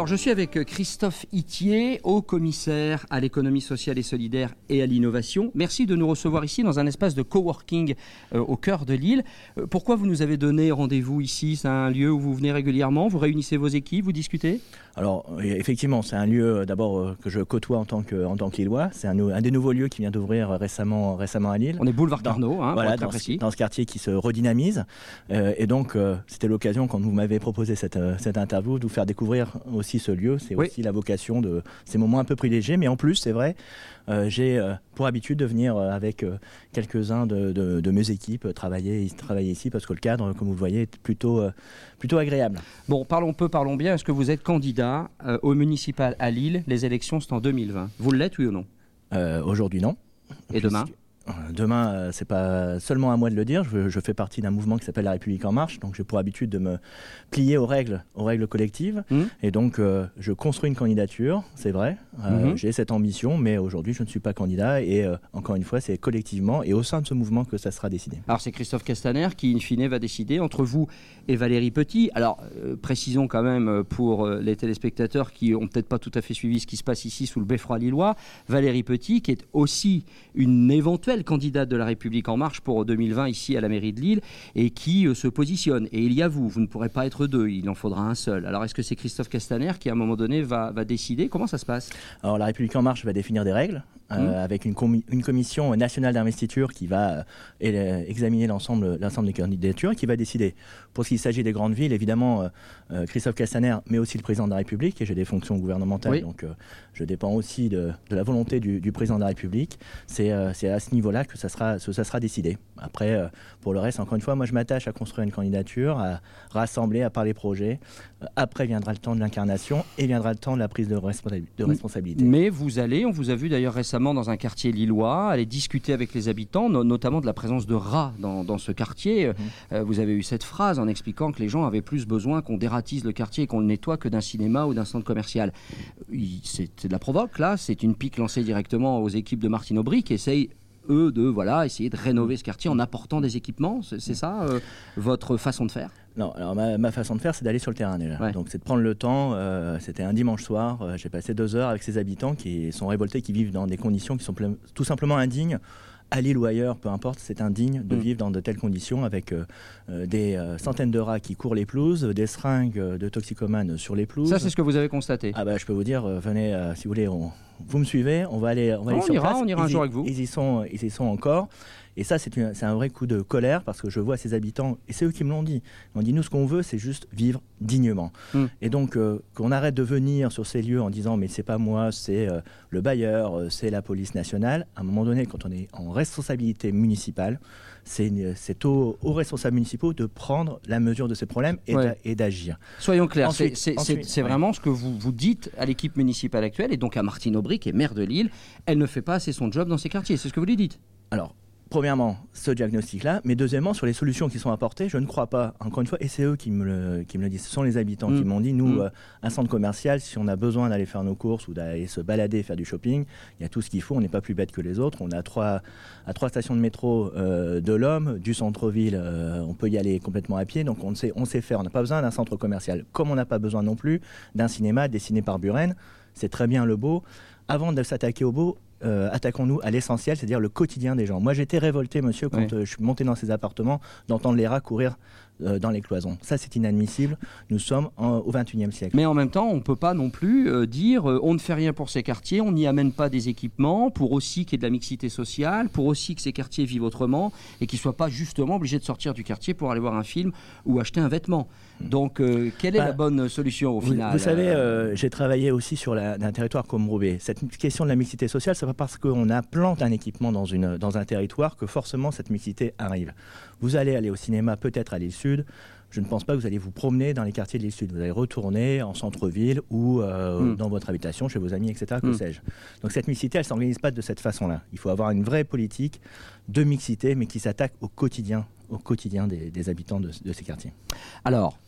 Alors je suis avec Christophe Itier, haut commissaire à l'économie sociale et solidaire et à l'innovation. Merci de nous recevoir ici dans un espace de coworking euh, au cœur de l'île. Euh, pourquoi vous nous avez donné rendez-vous ici? C'est un lieu où vous venez régulièrement, vous réunissez vos équipes, vous discutez? Alors effectivement, c'est un lieu euh, d'abord que je côtoie en tant que en tant qu'Illois. C'est un, un, des nouveaux lieux qui vient d'ouvrir récemment récemment à Lille. On est boulevard Carnot, hein, voilà, dans, dans, ce quartier qui se redynamise. et donc c'était l'occasion quand vous m'avez proposé cette, cette interview de vous faire découvrir aussi ce lieu. C'est aussi la vocation de ces moments un peu privilégiés. Mais en plus, c'est vrai, euh, j'ai euh, pour habitude de venir euh, avec quelques-uns de, de, mes équipes travailler, travailler ici parce que le cadre, comme vous le voyez, est plutôt, plutôt agréable. Bon, parlons peu, parlons bien. Est-ce que vous êtes candidat au municipal à Lille? Les élections sont en 2020. Vous l'êtes, oui ou non? Aujourd'hui, non. Et demain? Demain, euh, c'est pas seulement à moi de le dire. Je, fais partie d'un mouvement qui s'appelle La République en marche, donc j'ai pour habitude de me plier aux règles, aux règles collectives. Mmh. Et donc, euh, je construis une candidature, c'est vrai. Euh, mmh. J'ai cette ambition, mais aujourd'hui, je ne suis pas candidat. Et encore une fois, c'est collectivement et au sein de ce mouvement que ça sera décidé. Alors, c'est Christophe Castaner qui, in fine, va décider entre vous et Valérie Petit. Alors, précisons quand même pour les téléspectateurs qui ont peut-être pas tout à fait suivi ce qui se passe ici sous le beffroi lillois, Valérie Petit, qui est aussi une éventuelle candidate de la République en marche pour 2020 ici à la mairie de Lille et qui euh, se positionne. Et il y a vous, vous ne pourrez pas être deux, il en faudra un seul. Alors est-ce que c'est Christophe Castaner qui à un moment donné va, va décider? Comment ça se passe? Alors la République en marche va définir des règles mmh. avec une, une, commission nationale d'investiture qui va euh, examiner l'ensemble des candidatures et qui va décider. Pour ce qui s'agit des grandes villes, évidemment, Christophe Castaner, mais aussi le président de la République, et j'ai des fonctions gouvernementales, donc je dépends aussi de, de la volonté du, du, président de la République. C'est à ce niveau là que ça sera, ça sera décidé. Après, euh, pour le reste, encore une fois, moi je m'attache à construire une candidature, à rassembler, à parler projet. Euh, après viendra le temps de l'incarnation et viendra le temps de la prise de, de responsabilité. Mais vous allez, on vous a vu d'ailleurs récemment dans un quartier lillois, aller discuter avec les habitants, notamment de la présence de rats dans, dans ce quartier. Mhm. Euh, vous avez eu cette phrase en expliquant que les gens avaient plus besoin qu'on dératise le quartier et qu'on le nettoie que d'un cinéma ou d'un centre commercial. C'est de la provoque là, c'est une pique lancée directement aux équipes de Martine Aubry qui essayent eux, de voilà, essayer de rénover ce quartier en apportant des équipements C'est ça euh, votre façon de faire? Non, alors ma, façon de faire, c'est d'aller sur le terrain déjà. Donc c'est de prendre le temps. Euh, c'était un dimanche soir. Euh, j'ai passé deux heures avec ces habitants qui sont révoltés, qui vivent dans des conditions qui sont tout simplement indignes à Lille ou ailleurs, peu importe, c'est indigne de mm. vivre dans de telles conditions avec des centaines de rats qui courent les pelouses, des seringues de toxicomanes sur les pelouses. Ça, c'est ce que vous avez constaté. Ah bah, je peux vous dire, venez, si vous voulez, on, vous me suivez, on va aller, on va aller sur ira, On ira un jour avec vous. Ils y sont, ils y sont encore. Et ça, c'est un vrai coup de colère parce que je vois ces habitants, et c'est eux qui me l'ont dit. Ils m'ont dit, nous, ce qu'on veut, c'est juste vivre dignement. Hmm. Et donc, euh, qu'on arrête de venir sur ces lieux en disant, mais c'est pas moi, c'est euh, le bailleur, euh, c'est la police nationale. À un moment donné, quand on est en responsabilité municipale, c'est aux, responsables municipaux de prendre la mesure de ces problèmes et d'agir. Soyons clairs, c'est vraiment ce que vous, vous dites à l'équipe municipale actuelle et donc à Martine Aubry, qui est maire de Lille. Elle ne fait pas assez son job dans ces quartiers, c'est ce que vous lui dites Alors, premièrement, ce diagnostic-là, mais deuxièmement, sur les solutions qui sont apportées, je ne crois pas, encore une fois, et c'est eux qui me, le, qui me le disent, ce sont les habitants qui mm. m'ont dit, nous, mm. euh, un centre commercial, si on a besoin d'aller faire nos courses ou d'aller se balader, faire du shopping, il y a tout ce qu'il faut, on n'est pas plus bête que les autres, on a trois, à trois stations de métro euh, de l'homme, du centre-ville, euh, on peut y aller complètement à pied, donc on sait, on sait faire, on n'a pas besoin d'un centre commercial, comme on n'a pas besoin non plus d'un cinéma dessiné par Buren, c'est très bien le beau. Avant de s'attaquer au beau, euh, attaquons-nous à l'essentiel, c'est-à-dire le quotidien des gens. Moi, j'étais révolté, monsieur, quand euh, je suis monté dans ces appartements, d'entendre les rats courir euh, dans les cloisons. Ça, c'est inadmissible. Nous sommes au XXIe siècle. Mais en même temps, on ne peut pas non plus dire on ne fait rien pour ces quartiers, on n'y amène pas des équipements, pour aussi qu'il y ait de la mixité sociale, pour aussi que ces quartiers vivent autrement et qu'ils ne soient pas justement obligés de sortir du quartier pour aller voir un film ou acheter un vêtement. Donc, euh, quelle est la bah, bonne solution au final Vous, savez, euh, j'ai travaillé aussi sur un territoire comme Roubaix. Cette question de la mixité sociale, c'est pas parce qu'on implante un équipement dans, une, dans un territoire que forcément cette mixité arrive. Vous allez aller au cinéma, peut-être à l'île Sud. Je ne pense pas que vous allez vous promener dans les quartiers de l'île Sud. Vous allez retourner en centre-ville ou euh, hmm. dans votre habitation, chez vos amis, etc. Que hmm. sais-je. Donc cette mixité, elle ne s'organise pas de cette façon-là. Il faut avoir une vraie politique de mixité, mais qui s'attaque au quotidien au quotidien des, habitants de, de, ces quartiers. Alors,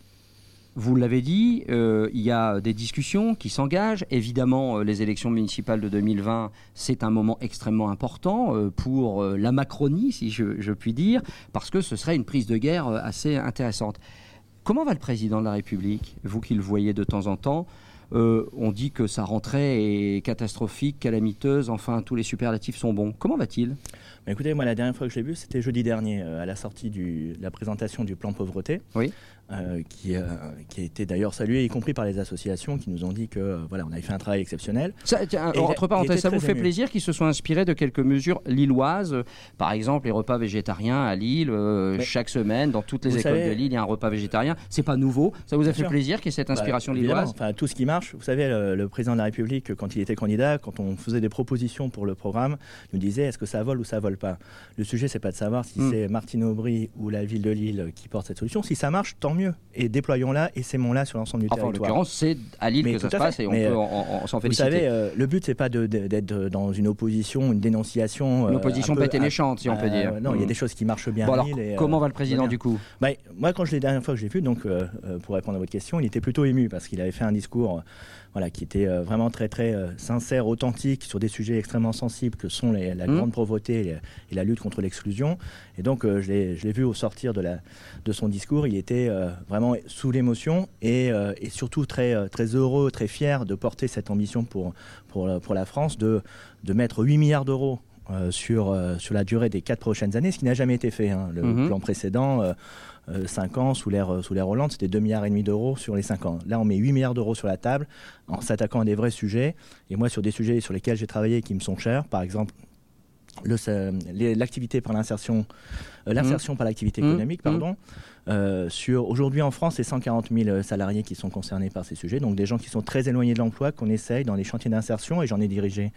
vous l'avez dit, euh, il y a des discussions qui s'engagent. Évidemment, euh, les élections municipales de 2020, c'est un moment extrêmement important euh, pour la Macronie, si je, puis dire, parce que ce serait une prise de guerre assez intéressante. Comment va le président de la République, vous qui le voyez de temps en temps? On dit que sa rentrée est catastrophique, calamiteuse, enfin tous les superlatifs sont bons. Comment va-t-il? Écoutez, moi la dernière fois que je l'ai vu, c'était jeudi dernier, à la sortie de la présentation du plan pauvreté. Oui. Euh, qui, euh, qui, a été d'ailleurs salué, y compris par les associations qui nous ont dit que euh, voilà, on avait fait un travail exceptionnel. Ça, entre parenthèses, ça vous fait plaisir qu'ils se soient inspirés de quelques mesures lilloises Par exemple, les repas végétariens à Lille, chaque semaine, dans toutes les écoles de Lille, il y a un repas végétarien. C'est pas nouveau. Ça vous a fait plaisir qu'il y ait cette bah, inspiration lilloise? Enfin, tout ce qui marche. Vous savez, le, président de la République, quand il était candidat, quand on faisait des propositions pour le programme, nous disait est-ce que ça vole ou ça vole pas? Le sujet, c'est pas de savoir si hmm. c'est Martine Aubry ou la ville de Lille qui porte cette solution. Si ça marche, tant mieux. Et déployons là et c'est là sur l'ensemble du territoire. En l'occurrence, c'est à Lille que ça se passe et on peut euh, s'en féliciter. Vous savez, euh, le but, c'est pas d'être dans une opposition, une dénonciation. Une euh, opposition bête et méchante, si on peut dire. Non, il y a mm. des choses qui marchent bien comment va le président du coup bah, Moi, quand je l'ai dernière fois que je l'ai vu, donc, pour répondre à votre question, il était plutôt ému parce qu'il avait fait un discours voilà, qui était vraiment très très sincère, authentique sur des sujets extrêmement sensibles que sont la mm. grande pauvreté et, la lutte contre l'exclusion. Et donc je l'ai vu au sortir de, la, de son discours, il était vraiment sous l'émotion euh, et, surtout très, euh, très heureux, très fier de porter cette ambition pour, pour, pour la France, de, de mettre 8 milliards d'euros euh, sur, sur la durée des quatre prochaines années, ce qui n'a jamais été fait. Hein. Le mhm. plan précédent, 5 ans, sous l'ère sous Hollande, c'était 2 milliards et demi d'euros sur les 5 ans. Là, on met 8 milliards d'euros sur la table en s'attaquant à des vrais sujets. Et moi, sur des sujets sur lesquels j'ai travaillé qui me sont chers, par exemple l'activité par l'insertion, l'insertion mhm. par l'activité mhm. économique, pardon. Euh, sur aujourd'hui en France, c'est 140 000 euh, salariés qui sont concernés par ces sujets, donc des gens qui sont très éloignés de l'emploi, qu'on essaye dans les chantiers d'insertion, et j'en ai dirigé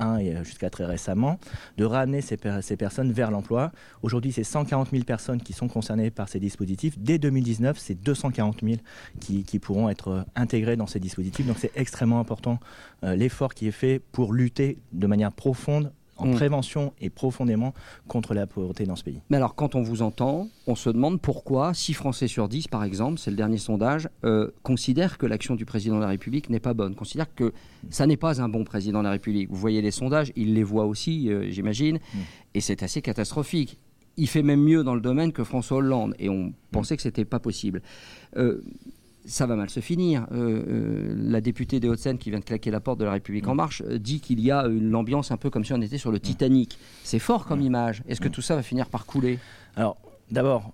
un euh, jusqu'à très récemment, de ramener ces, ces personnes vers l'emploi. Aujourd'hui, c'est 140 000 personnes qui sont concernées par ces dispositifs. Dès 2019, c'est 240 000 qui, qui, pourront être intégrés dans ces dispositifs. Donc c'est extrêmement important l'effort qui est fait pour lutter de manière profonde en mm. prévention et profondément contre la pauvreté dans ce pays. Mais alors, quand on vous entend, on se demande pourquoi 6 Français sur 10, par exemple, c'est le dernier sondage, euh, considèrent que l'action du président de la République n'est pas bonne, considèrent que ça n'est pas un bon président de la République. Vous voyez les sondages, ils les voient aussi, euh, j'imagine, mm. et c'est assez catastrophique. Il fait même mieux dans le domaine que François Hollande, et on pensait que ce n'était pas possible. Euh, ça va mal se finir. Euh, euh, la députée des Hauts-de-Seine qui vient de claquer la porte de la République en mm. marche euh, dit qu'il y a une ambiance un peu comme si on était sur le mm. Titanic. C'est fort comme mm. image. Est-ce que tout ça va finir par couler? Alors, D'abord,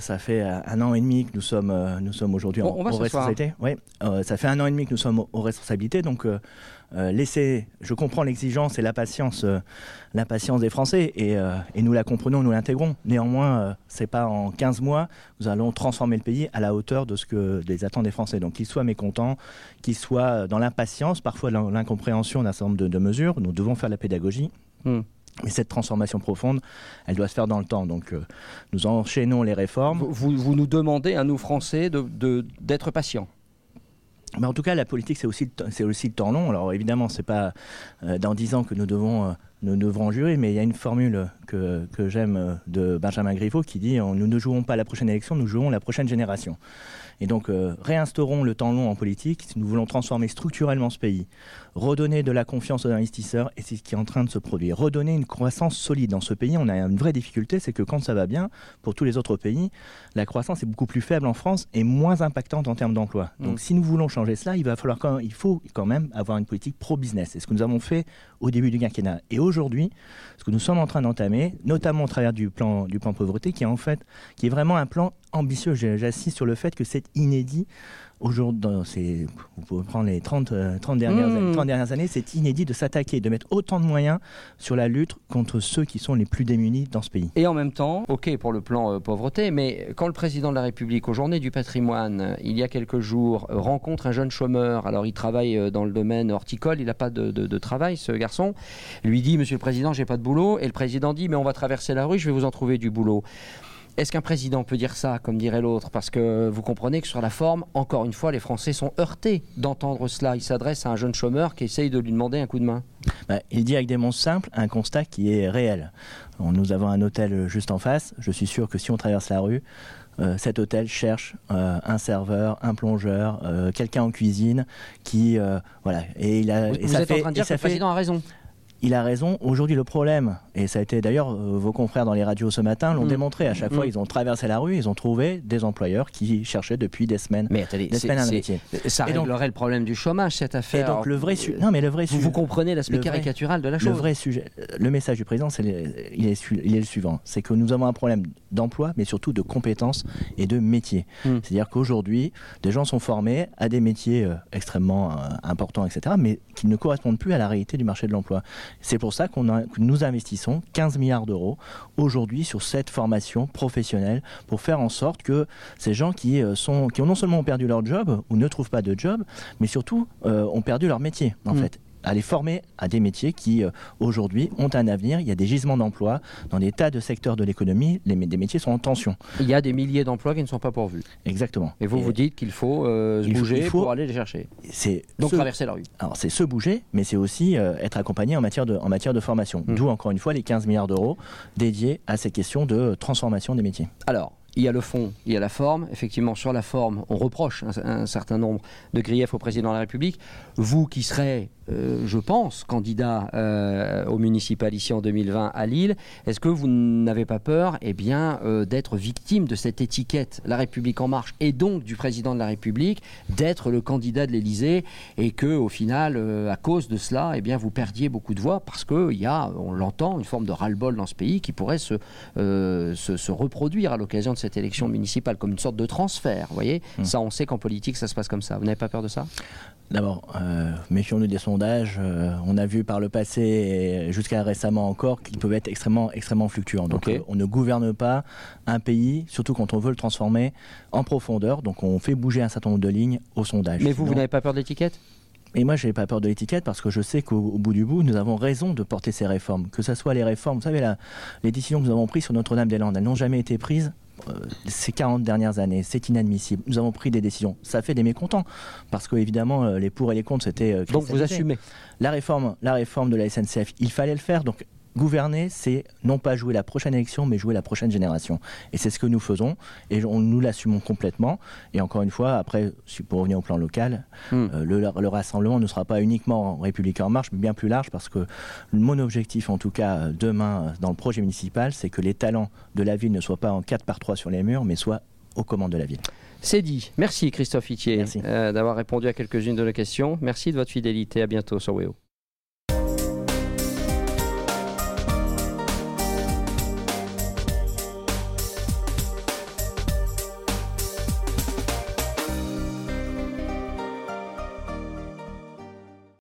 ça fait un an et demi que nous sommes, nous sommes aujourd'hui en, on va responsabilité. Oui, ça fait un an et demi que nous sommes aux responsabilités. Donc, euh, laisser, je comprends l'exigence et la patience, euh, la patience des Français et, euh, et, nous la comprenons, nous l'intégrons. Néanmoins, c'est pas en 15 mois nous allons transformer le pays à la hauteur de ce que des attentes des Français. Donc qu'ils soient mécontents, qu'ils soient dans l'impatience, parfois dans l'incompréhension d'un certain nombre de, mesures, nous devons faire la pédagogie. Hmm. Mais cette transformation profonde, elle doit se faire dans le temps. Donc nous enchaînons les réformes. Vous, vous, nous demandez à nous Français d'être de, patients mais en tout cas, la politique, c'est aussi, c'est aussi le temps long. Alors évidemment, c'est pas euh, dans dix ans que nous devons, euh, nous devrons jurer, mais il y a une formule que, que j'aime de Benjamin Griveaux qui dit Nous ne jouons pas la prochaine élection, nous jouons la prochaine génération. Et donc, euh, réinstaurons le temps long en politique si nous voulons transformer structurellement ce pays, redonner de la confiance aux investisseurs, et c'est ce qui est en train de se produire. Redonner une croissance solide dans ce pays. On a une vraie difficulté, c'est que quand ça va bien, pour tous les autres pays, la croissance est beaucoup plus faible en France et moins impactante en termes d'emploi. Donc, mm. si nous voulons changer cela, il va falloir quand il faut quand même avoir une politique pro-business. C'est ce que nous avons fait au début du quinquennat. Et aujourd'hui, ce que nous sommes en train d'entamer, notamment au travers du plan, du plan pauvreté, qui est en fait, qui est vraiment un plan ambitieux. J'insiste sur le fait que c'est inédit Aujourd'hui, vous pouvez prendre les 30, 30, euh, dernières, années, 30 dernières années, c'est inédit de s'attaquer, de mettre autant de moyens sur la lutte contre ceux qui sont les plus démunis dans ce pays. Et en même temps, ok pour le plan euh, pauvreté, mais quand le président de la République, aux journées du patrimoine, il y a quelques jours, rencontre un jeune chômeur, alors il travaille euh, dans le domaine horticole, il n'a pas de, de, travail, ce garçon, lui dit, Monsieur le Président, j'ai pas de boulot, et le président dit, mais on va traverser la rue, je vais vous en trouver du boulot. Est-ce qu'un président peut dire ça, comme dirait l'autre? Parce que vous comprenez que sur la forme, encore une fois, les Français sont heurtés d'entendre cela. Il s'adresse à un jeune chômeur qui essaye de lui demander un coup de main. Bah, il dit avec des mots simples un constat qui est réel. Nous avons un hôtel juste en face. Je suis sûr que si on traverse la rue, euh, cet hôtel cherche euh, un serveur, un plongeur, euh, quelqu'un en cuisine qui voilà. Et il a. Vous, et ça êtes en train de dire que le président a raison. Il a raison. Aujourd'hui, le problème Et ça a été d'ailleurs, vos confrères dans les radios ce matin l'ont mm. démontré. À chaque fois, mm. ils ont traversé la rue, ils ont trouvé des employeurs qui cherchaient depuis des semaines, mais attendez, des semaines un métier. Ça réglerait le problème du chômage, cette affaire. Et donc, le vrai, non, mais le vrai vous, vous comprenez l'aspect caricatural de la chose. Le vrai sujet, le message du président, c'est il, est, il est le suivant c'est que nous avons un problème d'emploi, mais surtout de compétences et de métiers. Mm. C'est-à-dire qu'aujourd'hui, des gens sont formés à des métiers euh, extrêmement euh, importants, etc., mais qui ne correspondent plus à la réalité du marché de l'emploi. C'est pour ça qu'on que nous investissons 15 milliards d'euros aujourd'hui sur cette formation professionnelle pour faire en sorte que ces gens qui, euh, sont, qui ont non seulement perdu leur job ou ne trouvent pas de job, mais surtout ont perdu leur métier, en mm. fait à les former à des métiers qui, euh, aujourd'hui, ont un avenir. Il y a des gisements d'emplois dans des tas de secteurs de l'économie. Les, des métiers sont en tension. Il y a des milliers d'emplois qui ne sont pas pourvus. Exactement. Et vous vous dites qu'il faut euh, se bouger pour aller les chercher. C'est Donc traverser la rue. Alors c'est se bouger, mais c'est aussi euh, être accompagné en matière de, en matière de formation. Mmh. D'où encore une fois les 15 milliards d'euros dédiés à ces questions de transformation des métiers. Alors, il y a le fond, il y a la forme. Effectivement, sur la forme, on reproche un, certain nombre de griefs au président de la République. Vous qui serez, euh, je pense, candidat euh, au municipal ici en 2020 à Lille, est-ce que vous n'avez pas peur eh bien, euh, d'être victime de cette étiquette La République en marche et donc du président de la République, d'être le candidat de l'Élysée et que au final, à cause de cela, eh bien, vous perdiez beaucoup de voix parce qu'il y a, on l'entend, une forme de ras-le-bol dans ce pays qui pourrait se, se, se reproduire à l'occasion de cette élection municipale comme une sorte de transfert. Vous voyez, hmm. ça, on sait qu'en politique, ça se passe comme ça. Vous n'avez pas peur de ça? D'abord, euh, méfions-nous des sondages. Euh, on a vu par le passé et jusqu'à récemment encore qu'ils peuvent être extrêmement, extrêmement fluctuants. Donc, euh, on ne gouverne pas un pays, surtout quand on veut le transformer en profondeur. Donc, on fait bouger un certain nombre de lignes au sondage. Mais vous, vous n'avez pas peur de l'étiquette? Et moi, je n'ai pas peur de l'étiquette parce que je sais qu'au bout du bout, nous avons raison de porter ces réformes. Que ce soit les réformes, vous savez, les décisions que nous avons prises sur Notre-Dame-des-Landes, elles n'ont jamais été prises ces 40 dernières années. C'est inadmissible. Nous avons pris des décisions. Ça fait des mécontents parce que évidemment euh, les pour et les contre c'était. Euh, donc vous assumez. La réforme, la réforme de la SNCF, il fallait le faire. Donc gouverner, c'est non pas jouer la prochaine élection, mais jouer la prochaine génération. Et c'est ce que nous faisons, et on, nous l'assumons complètement. Et encore une fois, après, pour revenir au plan local, hmm. euh, le, rassemblement ne sera pas uniquement en République en marche, mais bien plus large, parce que mon objectif, en tout cas demain, dans le projet municipal, c'est que les talents de la ville ne soient pas en 4 par 3 sur les murs, mais soient aux commandes de la ville. C'est dit. Merci Christophe Itier euh, d'avoir répondu à quelques-unes de nos questions. Merci de votre fidélité. À bientôt sur WEO.